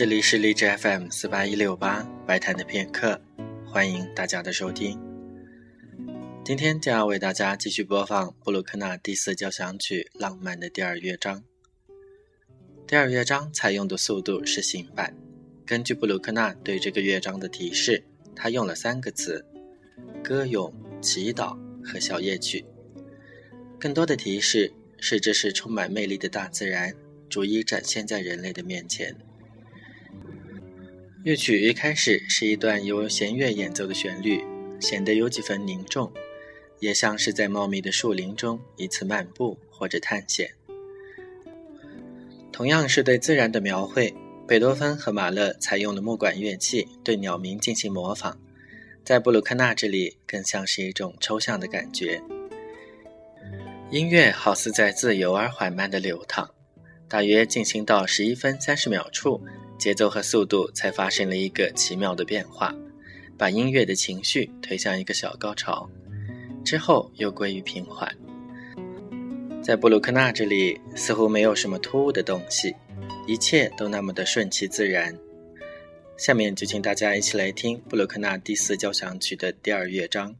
这里是荔枝 FM 四八一六八白谈的片刻，欢迎大家的收听。今天将要为大家继续播放布鲁克纳第四交响曲浪漫的第二乐章。第二乐章采用的速度是行板。根据布鲁克纳对这个乐章的提示，他用了三个词：歌咏、祈祷和小夜曲。更多的提示是，这是充满魅力的大自然，逐一展现在人类的面前。乐曲一开始是一段由弦乐演奏的旋律，显得有几分凝重，也像是在茂密的树林中一次漫步或者探险。同样是对自然的描绘，贝多芬和马勒采用了木管乐器对鸟鸣进行模仿，在布鲁克纳这里更像是一种抽象的感觉。音乐好似在自由而缓慢地流淌，大约进行到十一分三十秒处。节奏和速度才发生了一个奇妙的变化，把音乐的情绪推向一个小高潮，之后又归于平缓。在布鲁克纳这里，似乎没有什么突兀的东西，一切都那么的顺其自然。下面就请大家一起来听布鲁克纳第四交响曲的第二乐章